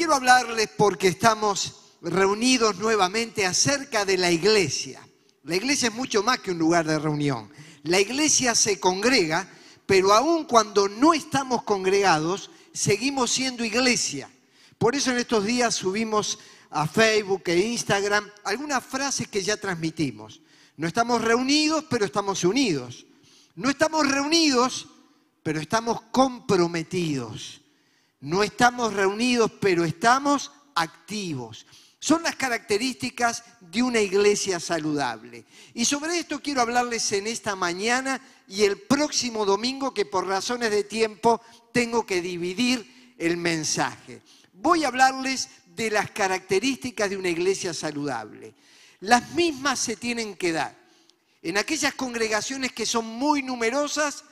quiero hablarles porque estamos reunidos nuevamente acerca de la iglesia. La iglesia es mucho más que un lugar de reunión. La iglesia se congrega, pero aun cuando no estamos congregados, seguimos siendo iglesia. Por eso en estos días subimos a Facebook e Instagram algunas frases que ya transmitimos. No estamos reunidos, pero estamos unidos. No estamos reunidos, pero estamos comprometidos. No estamos reunidos, pero estamos activos. Son las características de una iglesia saludable. Y sobre esto quiero hablarles en esta mañana y el próximo domingo, que por razones de tiempo tengo que dividir el mensaje. Voy a hablarles de las características de una iglesia saludable. Las mismas se tienen que dar en aquellas congregaciones que son muy numerosas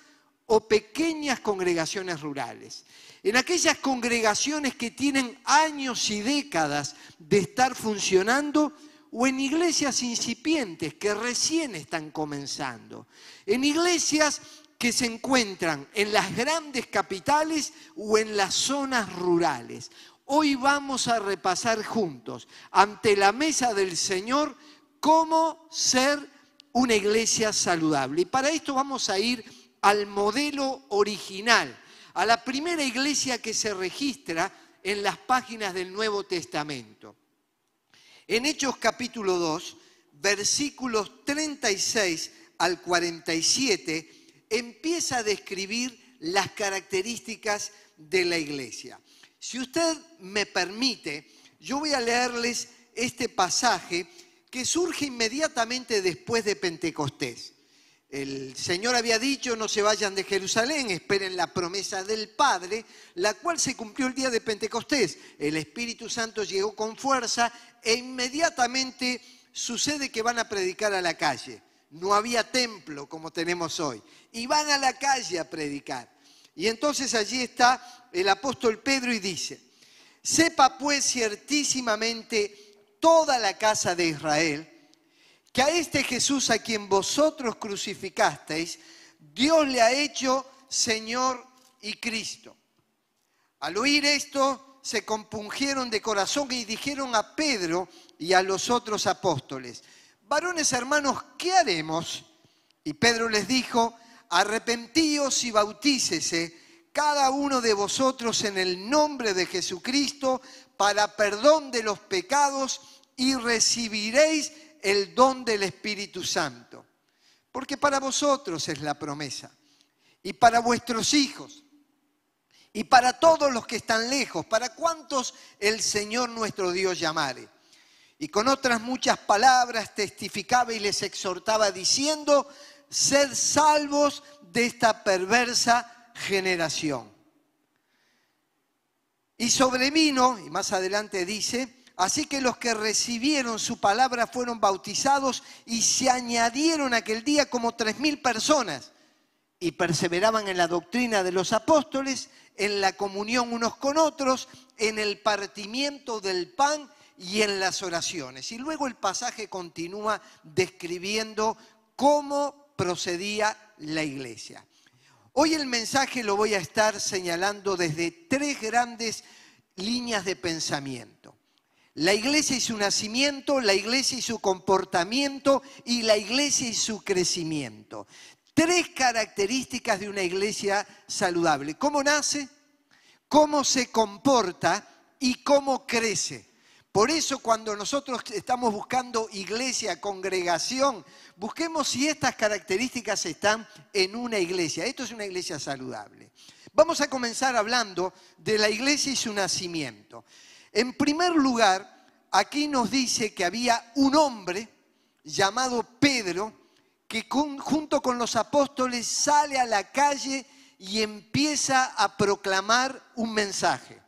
o pequeñas congregaciones rurales, en aquellas congregaciones que tienen años y décadas de estar funcionando o en iglesias incipientes que recién están comenzando, en iglesias que se encuentran en las grandes capitales o en las zonas rurales. Hoy vamos a repasar juntos ante la mesa del Señor cómo ser una iglesia saludable. Y para esto vamos a ir al modelo original, a la primera iglesia que se registra en las páginas del Nuevo Testamento. En Hechos capítulo 2, versículos 36 al 47, empieza a describir las características de la iglesia. Si usted me permite, yo voy a leerles este pasaje que surge inmediatamente después de Pentecostés. El Señor había dicho, no se vayan de Jerusalén, esperen la promesa del Padre, la cual se cumplió el día de Pentecostés. El Espíritu Santo llegó con fuerza e inmediatamente sucede que van a predicar a la calle. No había templo como tenemos hoy. Y van a la calle a predicar. Y entonces allí está el apóstol Pedro y dice, sepa pues ciertísimamente toda la casa de Israel, que a este Jesús a quien vosotros crucificasteis, Dios le ha hecho Señor y Cristo. Al oír esto, se compungieron de corazón y dijeron a Pedro y a los otros apóstoles, varones hermanos, ¿qué haremos? Y Pedro les dijo, arrepentíos y bautícese cada uno de vosotros en el nombre de Jesucristo para perdón de los pecados y recibiréis el don del Espíritu Santo. Porque para vosotros es la promesa. Y para vuestros hijos. Y para todos los que están lejos. Para cuantos el Señor nuestro Dios llamare. Y con otras muchas palabras testificaba y les exhortaba diciendo, sed salvos de esta perversa generación. Y sobrevino, y más adelante dice, Así que los que recibieron su palabra fueron bautizados y se añadieron aquel día como tres mil personas y perseveraban en la doctrina de los apóstoles, en la comunión unos con otros, en el partimiento del pan y en las oraciones. Y luego el pasaje continúa describiendo cómo procedía la iglesia. Hoy el mensaje lo voy a estar señalando desde tres grandes líneas de pensamiento la iglesia y su nacimiento, la iglesia y su comportamiento y la iglesia y su crecimiento. Tres características de una iglesia saludable. ¿Cómo nace? ¿Cómo se comporta? ¿Y cómo crece? Por eso cuando nosotros estamos buscando iglesia, congregación, busquemos si estas características están en una iglesia. Esto es una iglesia saludable. Vamos a comenzar hablando de la iglesia y su nacimiento. En primer lugar, aquí nos dice que había un hombre llamado Pedro que junto con los apóstoles sale a la calle y empieza a proclamar un mensaje.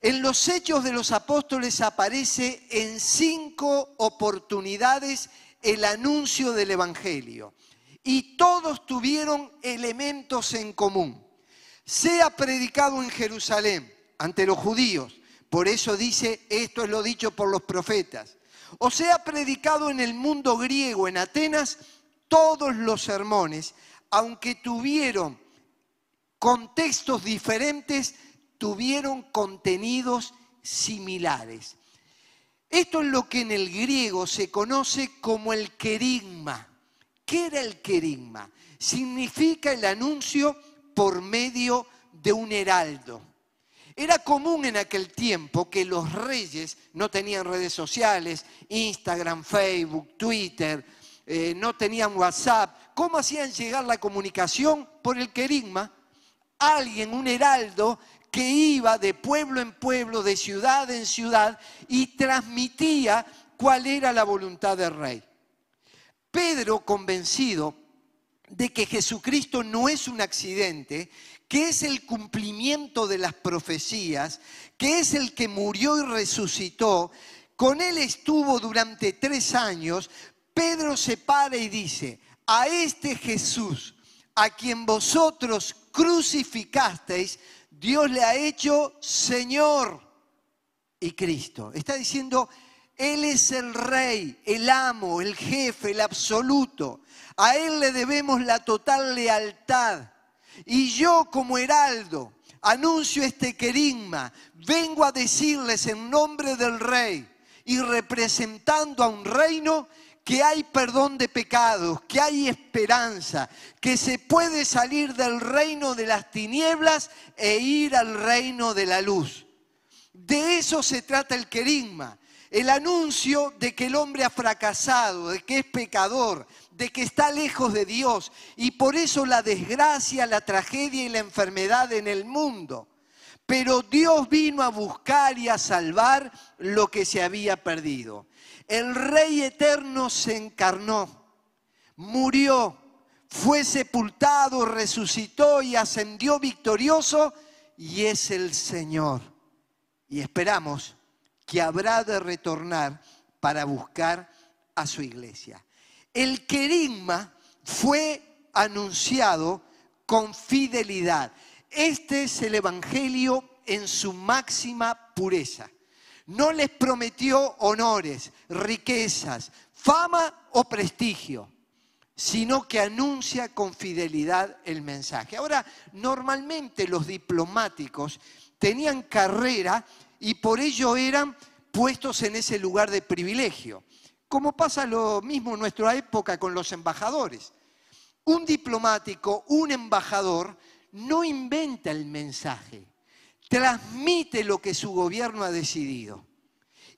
En los hechos de los apóstoles aparece en cinco oportunidades el anuncio del Evangelio y todos tuvieron elementos en común. Sea predicado en Jerusalén ante los judíos, por eso dice, esto es lo dicho por los profetas. O sea, predicado en el mundo griego, en Atenas, todos los sermones, aunque tuvieron contextos diferentes, tuvieron contenidos similares. Esto es lo que en el griego se conoce como el querigma. ¿Qué era el querigma? Significa el anuncio por medio de un heraldo. Era común en aquel tiempo que los reyes no tenían redes sociales, Instagram, Facebook, Twitter, eh, no tenían WhatsApp. ¿Cómo hacían llegar la comunicación? Por el querigma. Alguien, un heraldo, que iba de pueblo en pueblo, de ciudad en ciudad, y transmitía cuál era la voluntad del rey. Pedro, convencido de que Jesucristo no es un accidente, que es el cumplimiento de las profecías, que es el que murió y resucitó, con él estuvo durante tres años, Pedro se para y dice, a este Jesús, a quien vosotros crucificasteis, Dios le ha hecho Señor y Cristo. Está diciendo, Él es el rey, el amo, el jefe, el absoluto. A Él le debemos la total lealtad. Y yo como heraldo anuncio este querigma, vengo a decirles en nombre del rey y representando a un reino que hay perdón de pecados, que hay esperanza, que se puede salir del reino de las tinieblas e ir al reino de la luz. De eso se trata el querigma, el anuncio de que el hombre ha fracasado, de que es pecador, de que está lejos de Dios y por eso la desgracia, la tragedia y la enfermedad en el mundo. Pero Dios vino a buscar y a salvar lo que se había perdido el Rey eterno se encarnó, murió, fue sepultado, resucitó y ascendió victorioso y es el Señor. Y esperamos que habrá de retornar para buscar a su iglesia. El querigma fue anunciado con fidelidad. Este es el Evangelio en su máxima pureza no les prometió honores, riquezas, fama o prestigio, sino que anuncia con fidelidad el mensaje. Ahora, normalmente los diplomáticos tenían carrera y por ello eran puestos en ese lugar de privilegio, como pasa lo mismo en nuestra época con los embajadores. Un diplomático, un embajador, no inventa el mensaje, transmite lo que su gobierno ha decidido.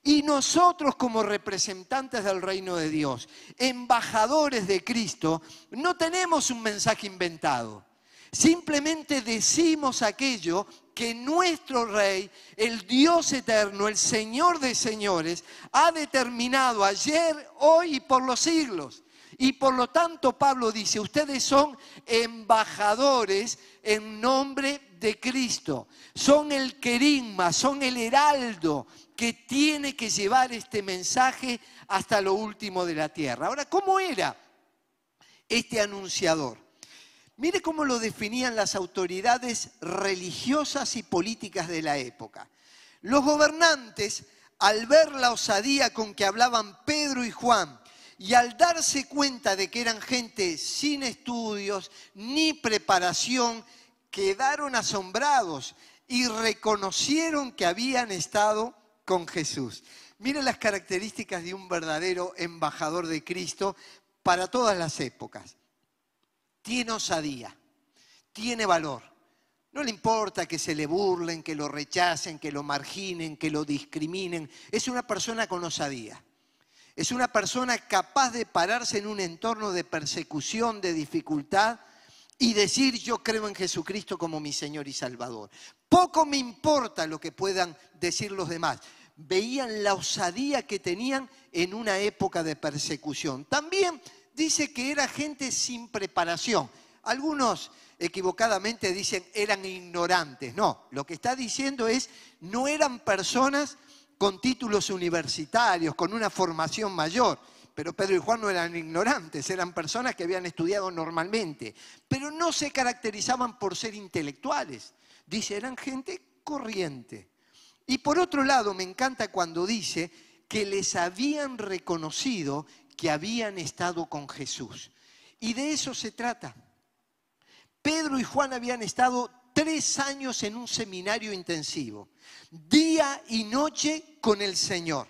Y nosotros como representantes del reino de Dios, embajadores de Cristo, no tenemos un mensaje inventado. Simplemente decimos aquello que nuestro Rey, el Dios eterno, el Señor de señores, ha determinado ayer, hoy y por los siglos. Y por lo tanto Pablo dice, ustedes son embajadores en nombre de Cristo. Son el querigma, son el heraldo que tiene que llevar este mensaje hasta lo último de la tierra. Ahora, ¿cómo era este anunciador? Mire cómo lo definían las autoridades religiosas y políticas de la época. Los gobernantes, al ver la osadía con que hablaban Pedro y Juan, y al darse cuenta de que eran gente sin estudios ni preparación, quedaron asombrados y reconocieron que habían estado con Jesús. Miren las características de un verdadero embajador de Cristo para todas las épocas. Tiene osadía, tiene valor. No le importa que se le burlen, que lo rechacen, que lo marginen, que lo discriminen. Es una persona con osadía. Es una persona capaz de pararse en un entorno de persecución, de dificultad y decir yo creo en Jesucristo como mi Señor y Salvador. Poco me importa lo que puedan decir los demás. Veían la osadía que tenían en una época de persecución. También dice que era gente sin preparación. Algunos equivocadamente dicen eran ignorantes. No, lo que está diciendo es no eran personas con títulos universitarios, con una formación mayor pero Pedro y Juan no eran ignorantes, eran personas que habían estudiado normalmente, pero no se caracterizaban por ser intelectuales. Dice, eran gente corriente. Y por otro lado, me encanta cuando dice que les habían reconocido que habían estado con Jesús. Y de eso se trata. Pedro y Juan habían estado tres años en un seminario intensivo, día y noche con el Señor.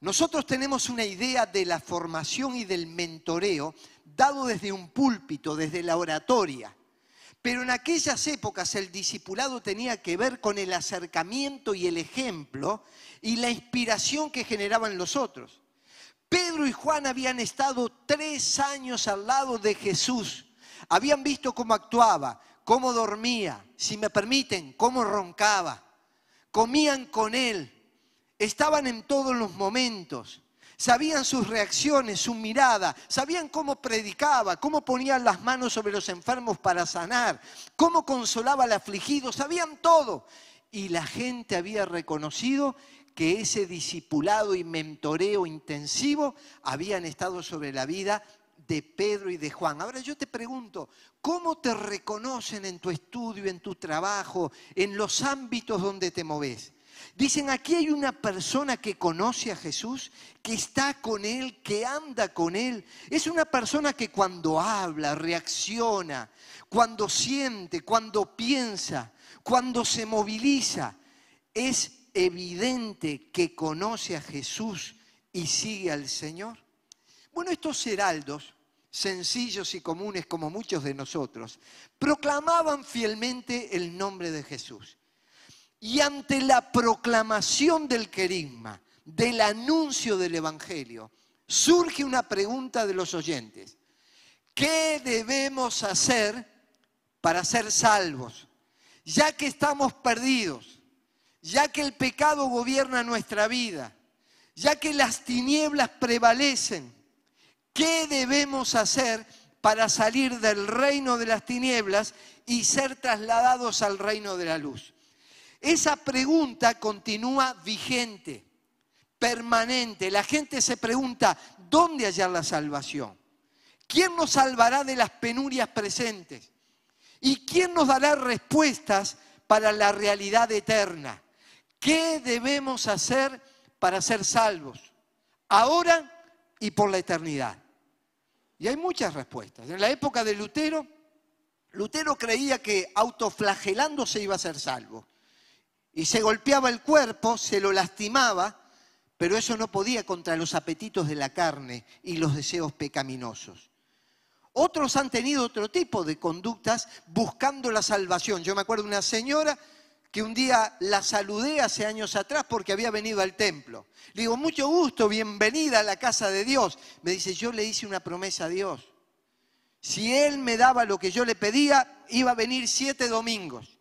Nosotros tenemos una idea de la formación y del mentoreo dado desde un púlpito, desde la oratoria. Pero en aquellas épocas el discipulado tenía que ver con el acercamiento y el ejemplo y la inspiración que generaban los otros. Pedro y Juan habían estado tres años al lado de Jesús. Habían visto cómo actuaba, cómo dormía, si me permiten, cómo roncaba. Comían con él, estaban en todos los momentos. Sabían sus reacciones, su mirada, sabían cómo predicaba, cómo ponía las manos sobre los enfermos para sanar, cómo consolaba al afligido, sabían todo. Y la gente había reconocido que ese discipulado y mentoreo intensivo habían estado sobre la vida de Pedro y de Juan. Ahora yo te pregunto, ¿cómo te reconocen en tu estudio, en tu trabajo, en los ámbitos donde te moves? Dicen, aquí hay una persona que conoce a Jesús, que está con Él, que anda con Él. Es una persona que cuando habla, reacciona, cuando siente, cuando piensa, cuando se moviliza, es evidente que conoce a Jesús y sigue al Señor. Bueno, estos heraldos, sencillos y comunes como muchos de nosotros, proclamaban fielmente el nombre de Jesús. Y ante la proclamación del querigma, del anuncio del Evangelio, surge una pregunta de los oyentes. ¿Qué debemos hacer para ser salvos? Ya que estamos perdidos, ya que el pecado gobierna nuestra vida, ya que las tinieblas prevalecen, ¿qué debemos hacer para salir del reino de las tinieblas y ser trasladados al reino de la luz? Esa pregunta continúa vigente, permanente. La gente se pregunta, ¿dónde hallar la salvación? ¿Quién nos salvará de las penurias presentes? ¿Y quién nos dará respuestas para la realidad eterna? ¿Qué debemos hacer para ser salvos? Ahora y por la eternidad. Y hay muchas respuestas. En la época de Lutero, Lutero creía que autoflagelándose iba a ser salvo y se golpeaba el cuerpo, se lo lastimaba, pero eso no podía contra los apetitos de la carne y los deseos pecaminosos. Otros han tenido otro tipo de conductas buscando la salvación. Yo me acuerdo de una señora que un día la saludé hace años atrás porque había venido al templo. Le digo, mucho gusto, bienvenida a la casa de Dios. Me dice, yo le hice una promesa a Dios. Si Él me daba lo que yo le pedía, iba a venir siete domingos.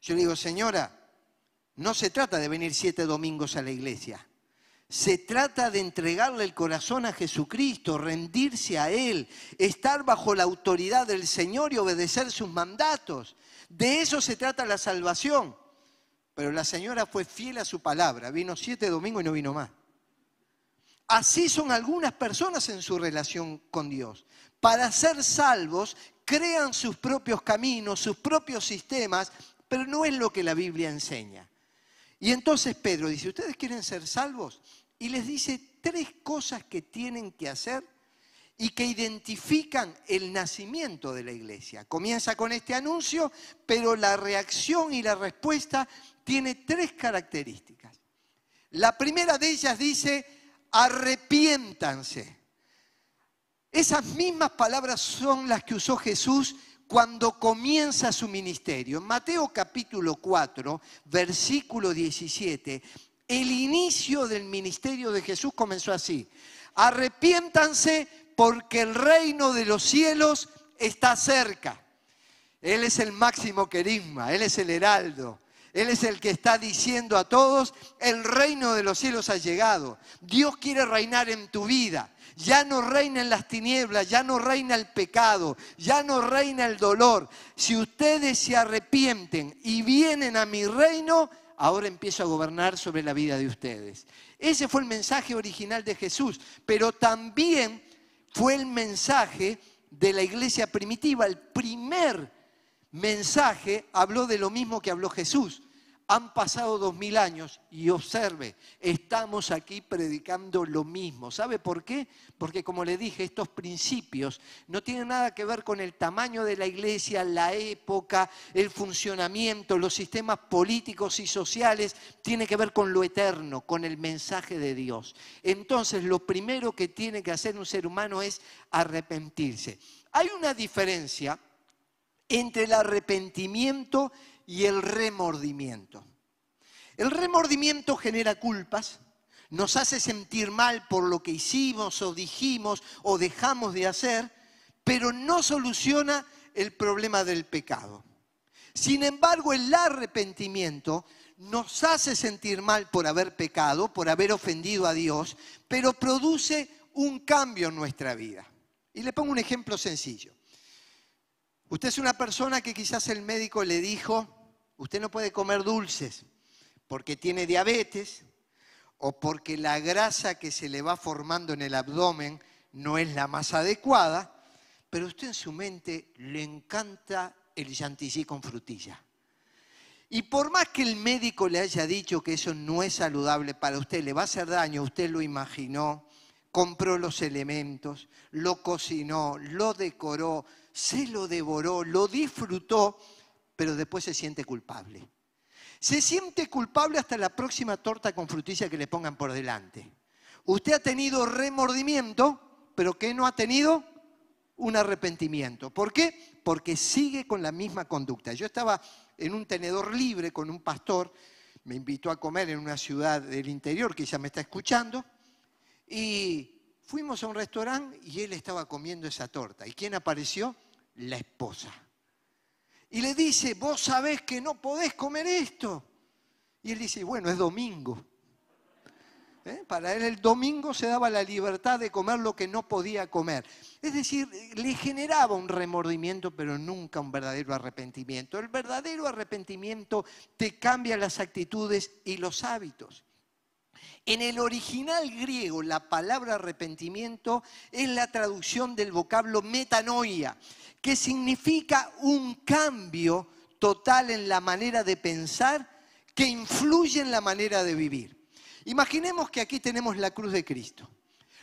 Yo le digo, señora, no se trata de venir siete domingos a la iglesia. Se trata de entregarle el corazón a Jesucristo, rendirse a Él, estar bajo la autoridad del Señor y obedecer sus mandatos. De eso se trata la salvación. Pero la señora fue fiel a su palabra. Vino siete domingos y no vino más. Así son algunas personas en su relación con Dios. Para ser salvos, crean sus propios caminos, sus propios sistemas, pero no es lo que la Biblia enseña. Y entonces Pedro dice, ¿ustedes quieren ser salvos? Y les dice tres cosas que tienen que hacer y que identifican el nacimiento de la iglesia. Comienza con este anuncio, pero la reacción y la respuesta tiene tres características. La primera de ellas dice, arrepiéntanse. Esas mismas palabras son las que usó Jesús cuando comienza su ministerio. En Mateo capítulo 4, versículo 17, el inicio del ministerio de Jesús comenzó así. Arrepiéntanse porque el reino de los cielos está cerca. Él es el máximo querigma, Él es el heraldo. Él es el que está diciendo a todos, el reino de los cielos ha llegado. Dios quiere reinar en tu vida. Ya no reina en las tinieblas, ya no reina el pecado, ya no reina el dolor. Si ustedes se arrepienten y vienen a mi reino, ahora empiezo a gobernar sobre la vida de ustedes. Ese fue el mensaje original de Jesús, pero también fue el mensaje de la iglesia primitiva. El primer mensaje habló de lo mismo que habló Jesús. Han pasado dos mil años y observe, estamos aquí predicando lo mismo. ¿Sabe por qué? Porque como le dije, estos principios no tienen nada que ver con el tamaño de la iglesia, la época, el funcionamiento, los sistemas políticos y sociales, tiene que ver con lo eterno, con el mensaje de Dios. Entonces, lo primero que tiene que hacer un ser humano es arrepentirse. Hay una diferencia entre el arrepentimiento y el remordimiento. El remordimiento genera culpas, nos hace sentir mal por lo que hicimos o dijimos o dejamos de hacer, pero no soluciona el problema del pecado. Sin embargo, el arrepentimiento nos hace sentir mal por haber pecado, por haber ofendido a Dios, pero produce un cambio en nuestra vida. Y le pongo un ejemplo sencillo. Usted es una persona que quizás el médico le dijo, usted no puede comer dulces porque tiene diabetes o porque la grasa que se le va formando en el abdomen no es la más adecuada, pero usted en su mente le encanta el chantilly con frutilla. Y por más que el médico le haya dicho que eso no es saludable para usted, le va a hacer daño, usted lo imaginó, compró los elementos, lo cocinó, lo decoró, se lo devoró, lo disfrutó pero después se siente culpable. Se siente culpable hasta la próxima torta con frutilla que le pongan por delante. Usted ha tenido remordimiento, pero ¿qué no ha tenido? Un arrepentimiento. ¿Por qué? Porque sigue con la misma conducta. Yo estaba en un tenedor libre con un pastor, me invitó a comer en una ciudad del interior que ya me está escuchando, y fuimos a un restaurante y él estaba comiendo esa torta. ¿Y quién apareció? La esposa y le dice, vos sabés que no podés comer esto. Y él dice, bueno, es domingo. ¿Eh? Para él el domingo se daba la libertad de comer lo que no podía comer. Es decir, le generaba un remordimiento, pero nunca un verdadero arrepentimiento. El verdadero arrepentimiento te cambia las actitudes y los hábitos. En el original griego, la palabra arrepentimiento es la traducción del vocablo metanoia, que significa un cambio total en la manera de pensar que influye en la manera de vivir. Imaginemos que aquí tenemos la cruz de Cristo.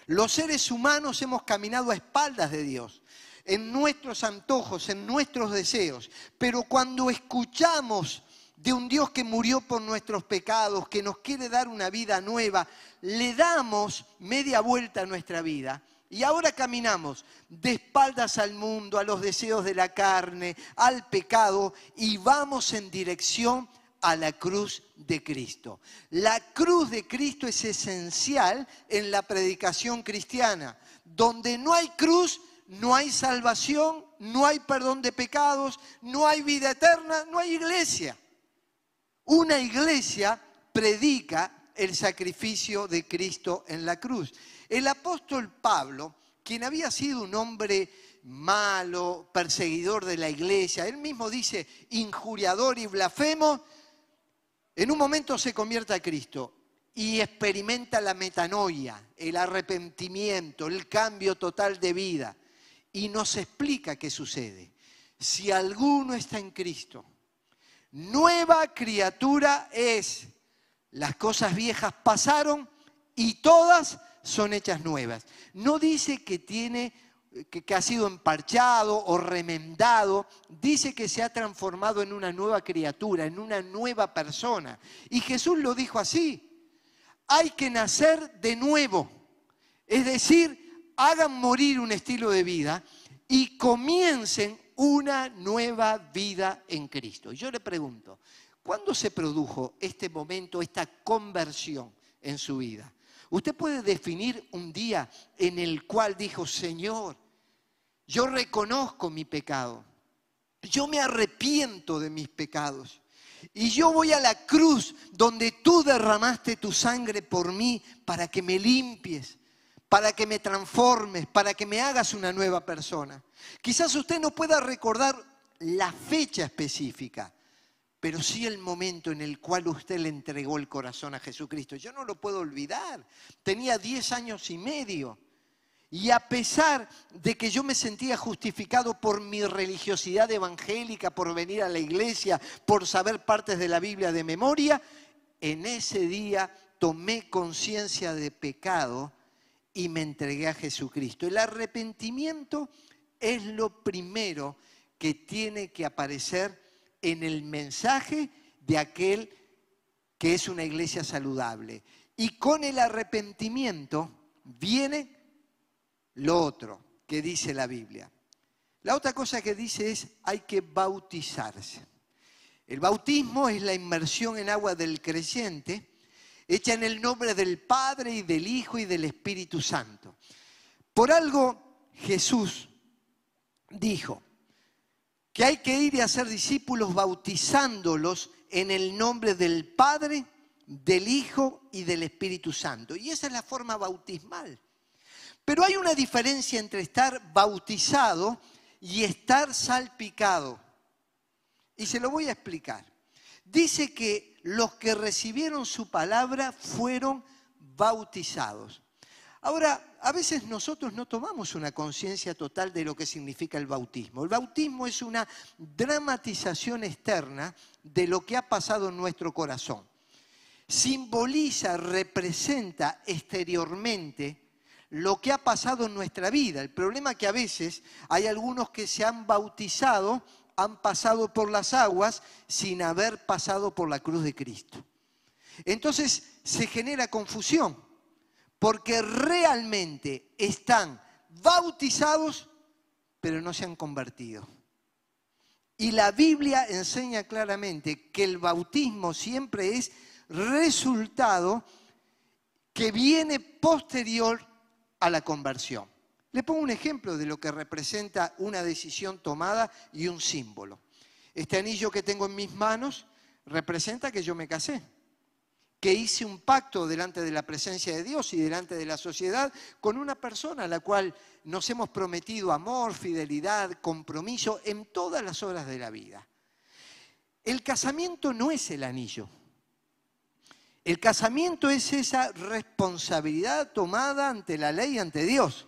Los seres humanos hemos caminado a espaldas de Dios, en nuestros antojos, en nuestros deseos, pero cuando escuchamos de un Dios que murió por nuestros pecados, que nos quiere dar una vida nueva, le damos media vuelta a nuestra vida y ahora caminamos de espaldas al mundo, a los deseos de la carne, al pecado y vamos en dirección a la cruz de Cristo. La cruz de Cristo es esencial en la predicación cristiana. Donde no hay cruz, no hay salvación, no hay perdón de pecados, no hay vida eterna, no hay iglesia. Una iglesia predica el sacrificio de Cristo en la cruz. El apóstol Pablo, quien había sido un hombre malo, perseguidor de la iglesia, él mismo dice injuriador y blasfemo, en un momento se convierte a Cristo y experimenta la metanoia, el arrepentimiento, el cambio total de vida. Y nos explica qué sucede. Si alguno está en Cristo, nueva criatura es. Las cosas viejas pasaron y todas son hechas nuevas. No dice que tiene que, ha sido emparchado o remendado, dice que se ha transformado en una nueva criatura, en una nueva persona. Y Jesús lo dijo así, hay que nacer de nuevo. Es decir, hagan morir un estilo de vida y comiencen una nueva vida en Cristo. Yo le pregunto, ¿cuándo se produjo este momento, esta conversión en su vida? Usted puede definir un día en el cual dijo, Señor, yo reconozco mi pecado, yo me arrepiento de mis pecados y yo voy a la cruz donde tú derramaste tu sangre por mí para que me limpies, para que me transformes, para que me hagas una nueva persona. Quizás usted no pueda recordar la fecha específica, pero sí el momento en el cual usted le entregó el corazón a Jesucristo. Yo no lo puedo olvidar. Tenía 10 años y medio. Y a pesar de que yo me sentía justificado por mi religiosidad evangélica, por venir a la iglesia, por saber partes de la Biblia de memoria, en ese día tomé conciencia de pecado y me entregué a Jesucristo. El arrepentimiento es lo primero que tiene que aparecer en el mensaje de aquel que es una iglesia saludable. Y con el arrepentimiento viene lo otro que dice la Biblia. La otra cosa que dice es hay que bautizarse. El bautismo es la inmersión en agua del creyente, hecha en el nombre del Padre y del Hijo y del Espíritu Santo. Por algo Jesús dijo que hay que ir y hacer discípulos bautizándolos en el nombre del Padre, del Hijo y del Espíritu Santo. Y esa es la forma bautismal. Pero hay una diferencia entre estar bautizado y estar salpicado. Y se lo voy a explicar. Dice que los que recibieron su palabra fueron bautizados. Ahora, a veces nosotros no tomamos una conciencia total de lo que significa el bautismo. El bautismo es una dramatización externa de lo que ha pasado en nuestro corazón. Simboliza, representa exteriormente lo que ha pasado en nuestra vida. El problema es que a veces hay algunos que se han bautizado, han pasado por las aguas sin haber pasado por la cruz de Cristo. Entonces se genera confusión, porque realmente están bautizados, pero no se han convertido. Y la Biblia enseña claramente que el bautismo siempre es resultado que viene posterior a la conversión. Le pongo un ejemplo de lo que representa una decisión tomada y un símbolo. Este anillo que tengo en mis manos representa que yo me casé, que hice un pacto delante de la presencia de Dios y delante de la sociedad con una persona a la cual nos hemos prometido amor, fidelidad, compromiso en todas las horas de la vida. El casamiento no es el anillo. El casamiento es esa responsabilidad tomada ante la ley, ante Dios.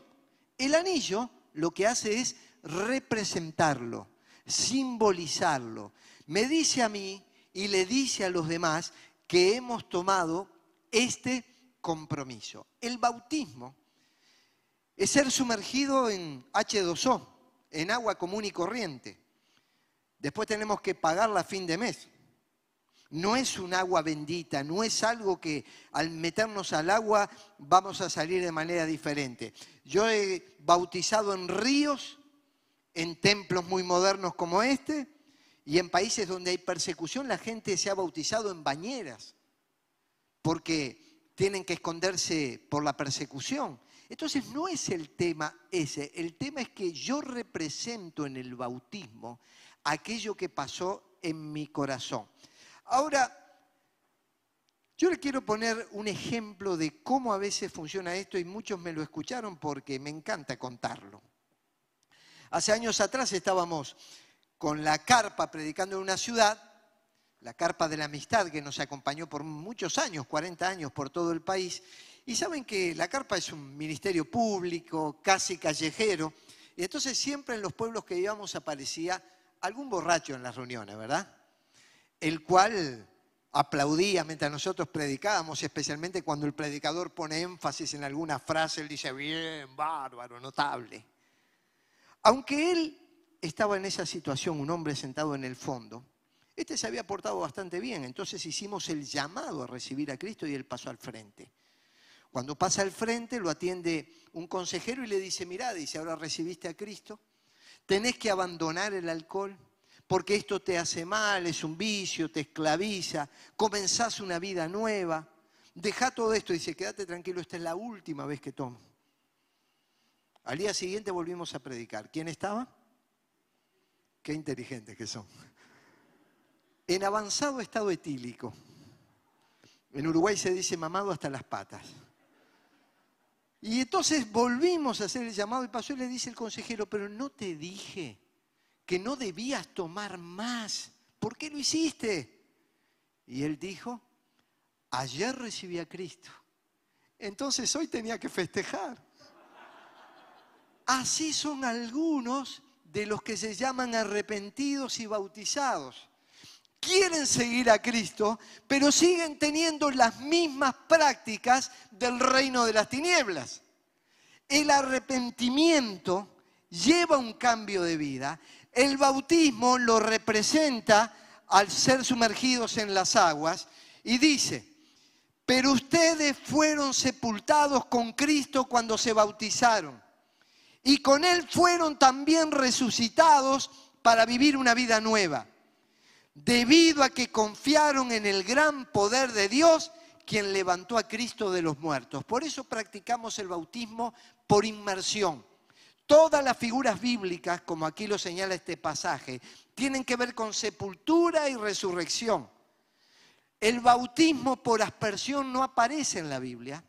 El anillo lo que hace es representarlo, simbolizarlo. Me dice a mí y le dice a los demás que hemos tomado este compromiso. El bautismo es ser sumergido en H2O, en agua común y corriente. Después tenemos que pagarla a fin de mes. No es un agua bendita, no es algo que al meternos al agua vamos a salir de manera diferente. Yo he bautizado en ríos, en templos muy modernos como este, y en países donde hay persecución la gente se ha bautizado en bañeras, porque tienen que esconderse por la persecución. Entonces no es el tema ese, el tema es que yo represento en el bautismo aquello que pasó en mi corazón. Ahora, yo le quiero poner un ejemplo de cómo a veces funciona esto y muchos me lo escucharon porque me encanta contarlo. Hace años atrás estábamos con la carpa predicando en una ciudad, la carpa de la amistad que nos acompañó por muchos años, 40 años por todo el país. Y saben que la carpa es un ministerio público, casi callejero, y entonces siempre en los pueblos que íbamos aparecía algún borracho en las reuniones, ¿verdad? El cual aplaudía mientras nosotros predicábamos, especialmente cuando el predicador pone énfasis en alguna frase, él dice, bien, bárbaro, notable. Aunque él estaba en esa situación, un hombre sentado en el fondo, este se había portado bastante bien, entonces hicimos el llamado a recibir a Cristo y él pasó al frente. Cuando pasa al frente lo atiende un consejero y le dice, mirá, dice, ahora recibiste a Cristo, tenés que abandonar el alcohol, porque esto te hace mal, es un vicio, te esclaviza, comenzás una vida nueva. Deja todo esto, dice, quédate tranquilo, esta es la última vez que tomo. Al día siguiente volvimos a predicar. ¿Quién estaba? Qué inteligentes que son. En avanzado estado etílico. En Uruguay se dice mamado hasta las patas. Y entonces volvimos a hacer el llamado y pasó y le dice el consejero, pero no te dije que no debías tomar más. ¿Por qué lo hiciste? Y él dijo, ayer recibí a Cristo. Entonces hoy tenía que festejar. así son algunos de los que se llaman arrepentidos y bautizados. Quieren seguir a Cristo, pero siguen teniendo las mismas prácticas del reino de las tinieblas. El arrepentimiento lleva un cambio de vida. El bautismo lo representa al ser sumergidos en las aguas y dice, pero ustedes fueron sepultados con Cristo cuando se bautizaron y con Él fueron también resucitados para vivir una vida nueva, debido a que confiaron en el gran poder de Dios, quien levantó a Cristo de los muertos. Por eso practicamos el bautismo por inmersión. Todas las figuras bíblicas, como aquí lo señala este pasaje, tienen que ver con sepultura y resurrección. El bautismo por aspersión no aparece en la Biblia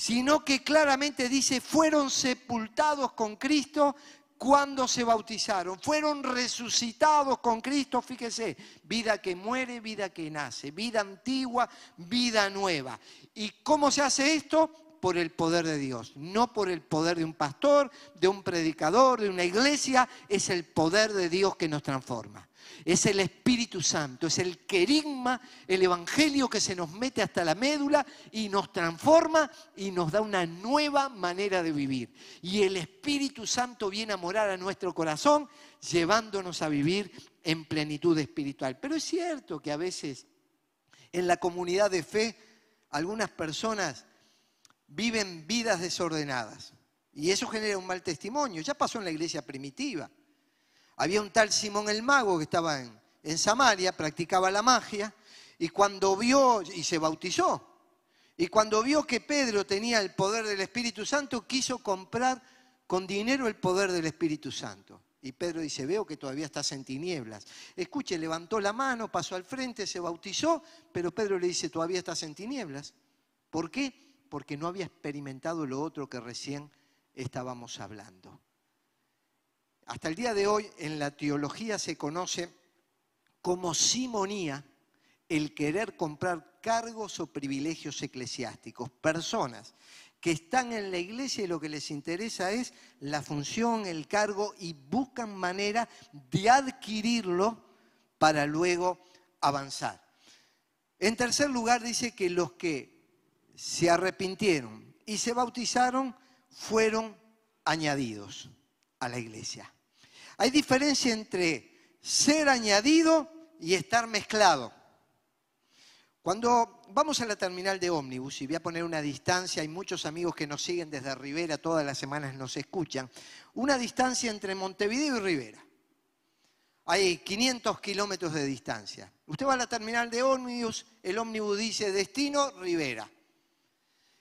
sino que claramente dice, fueron sepultados con Cristo cuando se bautizaron, fueron resucitados con Cristo, fíjese, vida que muere, vida que nace, vida antigua, vida nueva. ¿Y cómo se hace esto? Por el poder de Dios, no por el poder de un pastor, de un predicador, de una iglesia, es el poder de Dios que nos transforma. Es el Espíritu Santo, es el querigma, el Evangelio que se nos mete hasta la médula y nos transforma y nos da una nueva manera de vivir. Y el Espíritu Santo viene a morar a nuestro corazón, llevándonos a vivir en plenitud espiritual. Pero es cierto que a veces en la comunidad de fe algunas personas viven vidas desordenadas. Y eso genera un mal testimonio. Ya pasó en la iglesia primitiva. Había un tal Simón el Mago que estaba en, Samaria, practicaba la magia, y cuando vio, y se bautizó, y cuando vio que Pedro tenía el poder del Espíritu Santo, quiso comprar con dinero el poder del Espíritu Santo. Y Pedro dice, veo que todavía estás en tinieblas. Escuche, levantó la mano, pasó al frente, se bautizó, pero Pedro le dice, todavía estás en tinieblas. ¿Por qué? Porque no había experimentado lo otro que recién estábamos hablando. Hasta el día de hoy en la teología se conoce como simonía el querer comprar cargos o privilegios eclesiásticos, personas que están en la iglesia y lo que les interesa es la función, el cargo y buscan manera de adquirirlo para luego avanzar. En tercer lugar dice que los que se arrepintieron y se bautizaron fueron añadidos a la iglesia. Hay diferencia entre ser añadido y estar mezclado. Cuando vamos a la terminal de ómnibus, y voy a poner una distancia, hay muchos amigos que nos siguen desde Rivera, todas las semanas nos escuchan, una distancia entre Montevideo y Rivera. Hay 500 kilómetros de distancia. Usted va a la terminal de ómnibus, el ómnibus dice destino Rivera.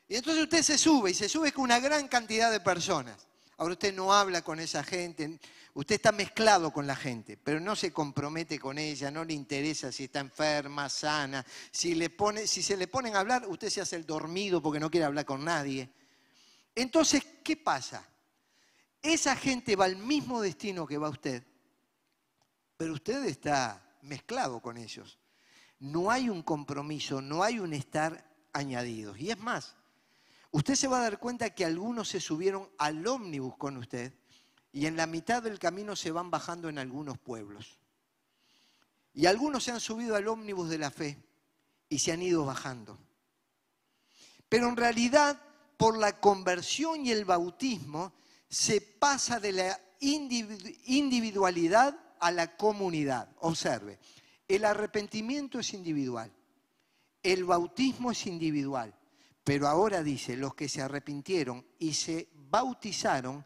Y entonces usted se sube y se sube con una gran cantidad de personas. Ahora usted no habla con esa gente, usted está mezclado con la gente, pero no se compromete con ella, no le interesa si está enferma, sana. Si, si se le ponen a hablar, usted se hace el dormido porque no quiere hablar con nadie. Entonces, ¿qué pasa? Esa gente va al mismo destino que va usted, pero usted está mezclado con ellos. No hay un compromiso, no hay un estar añadido. Y es más, usted se va a dar cuenta que algunos se subieron al ómnibus con usted y en la mitad del camino se van bajando en algunos pueblos. Y algunos se han subido al ómnibus de la fe y se han ido bajando. Pero en realidad, por la conversión y el bautismo, se pasa de la individualidad a la comunidad. Observe, el arrepentimiento es individual, el bautismo es individual, pero ahora dice, los que se arrepintieron y se bautizaron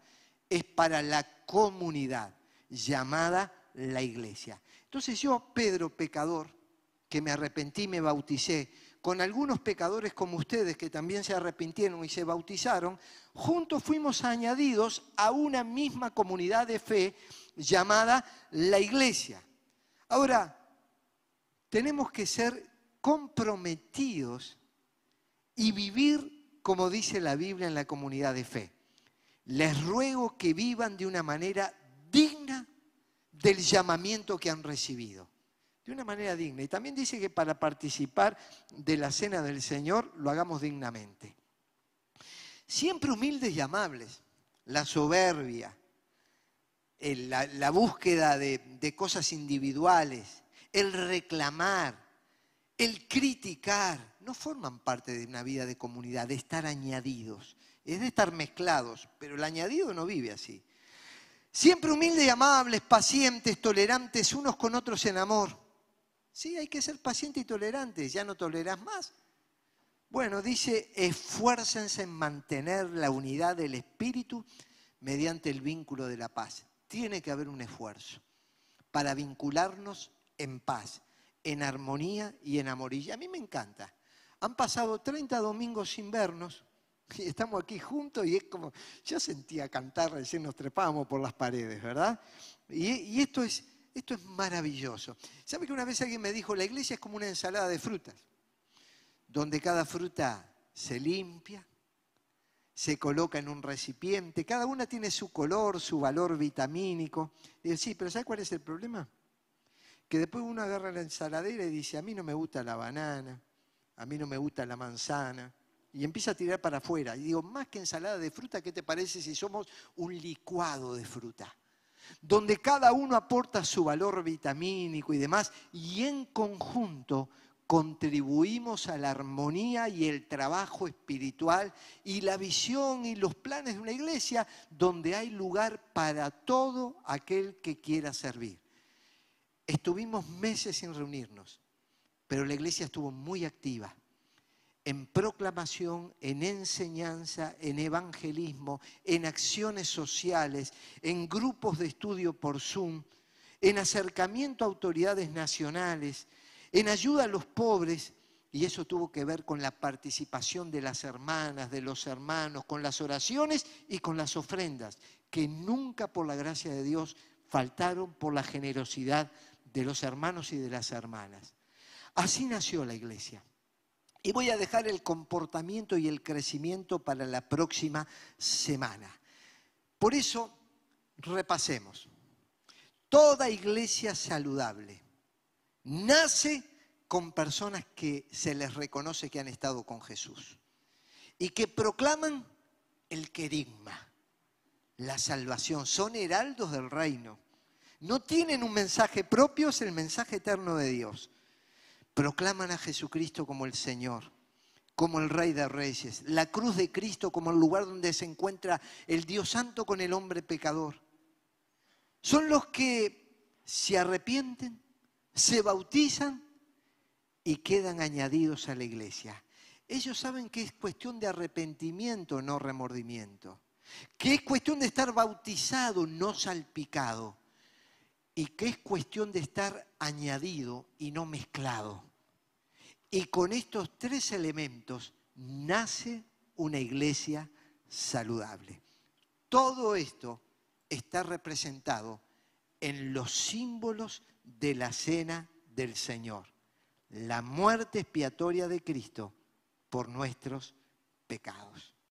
es para la comunidad llamada la iglesia. Entonces yo, Pedro, pecador, que me arrepentí, me bauticé, con algunos pecadores como ustedes que también se arrepintieron y se bautizaron, juntos fuimos añadidos a una misma comunidad de fe llamada la iglesia. Ahora, tenemos que ser comprometidos y vivir como dice la Biblia en la comunidad de fe. Les ruego que vivan de una manera digna del llamamiento que han recibido. De una manera digna. Y también dice que para participar de la cena del Señor lo hagamos dignamente. Siempre humildes y amables. la soberbia, la, búsqueda de cosas individuales, el reclamar, el criticar, no forman parte de una vida de comunidad, de estar añadidos, es de estar mezclados, pero el añadido no vive así. Siempre humildes y amables, pacientes, tolerantes unos con otros en amor. Sí, hay que ser paciente y tolerante, ya no toleras más. Bueno, dice, esfuércense en mantener la unidad del espíritu mediante el vínculo de la paz. Tiene que haber un esfuerzo para vincularnos en paz, en armonía y en amor. Y a mí me encanta. Han pasado 30 domingos sin vernos y estamos aquí juntos y es como, yo sentía cantar, recién nos trepábamos por las paredes, ¿verdad? Y, esto, es, esto es maravilloso. ¿Sabe que una vez alguien me dijo, la iglesia es como una ensalada de frutas, donde cada fruta se limpia, se coloca en un recipiente, cada una tiene su color, su valor vitamínico. Y sí, pero ¿sabe cuál es el problema? Que después uno agarra la ensaladera y dice, a mí no me gusta la banana, a mí no me gusta la manzana, y empieza a tirar para afuera. Y digo, más que ensalada de fruta, ¿qué te parece si somos un licuado de fruta? Donde cada uno aporta su valor vitamínico y demás, y en conjunto contribuimos a la armonía y el trabajo espiritual y la visión y los planes de una iglesia donde hay lugar para todo aquel que quiera servir. Estuvimos meses sin reunirnos, pero la iglesia estuvo muy activa en proclamación, en enseñanza, en evangelismo, en acciones sociales, en grupos de estudio por Zoom, en acercamiento a autoridades nacionales, en ayuda a los pobres, y eso tuvo que ver con la participación de las hermanas, de los hermanos, con las oraciones y con las ofrendas, que nunca por la gracia de Dios faltaron por la generosidad de los hermanos y de las hermanas. Así nació la iglesia. Y voy a dejar el comportamiento y el crecimiento para la próxima semana. Por eso, repasemos. Toda iglesia saludable nace con personas que se les reconoce que han estado con Jesús y que proclaman el querigma, la salvación. Son heraldos del reino. No tienen un mensaje propio, es el mensaje eterno de Dios proclaman a Jesucristo como el Señor, como el Rey de Reyes, la cruz de Cristo como el lugar donde se encuentra el Dios Santo con el hombre pecador. Son los que se arrepienten, se bautizan y quedan añadidos a la iglesia. Ellos saben que es cuestión de arrepentimiento, no remordimiento. Que es cuestión de estar bautizado, no salpicado y que es cuestión de estar añadido y no mezclado. Y con estos tres elementos nace una iglesia saludable. Todo esto está representado en los símbolos de la cena del Señor. La muerte expiatoria de Cristo por nuestros pecados.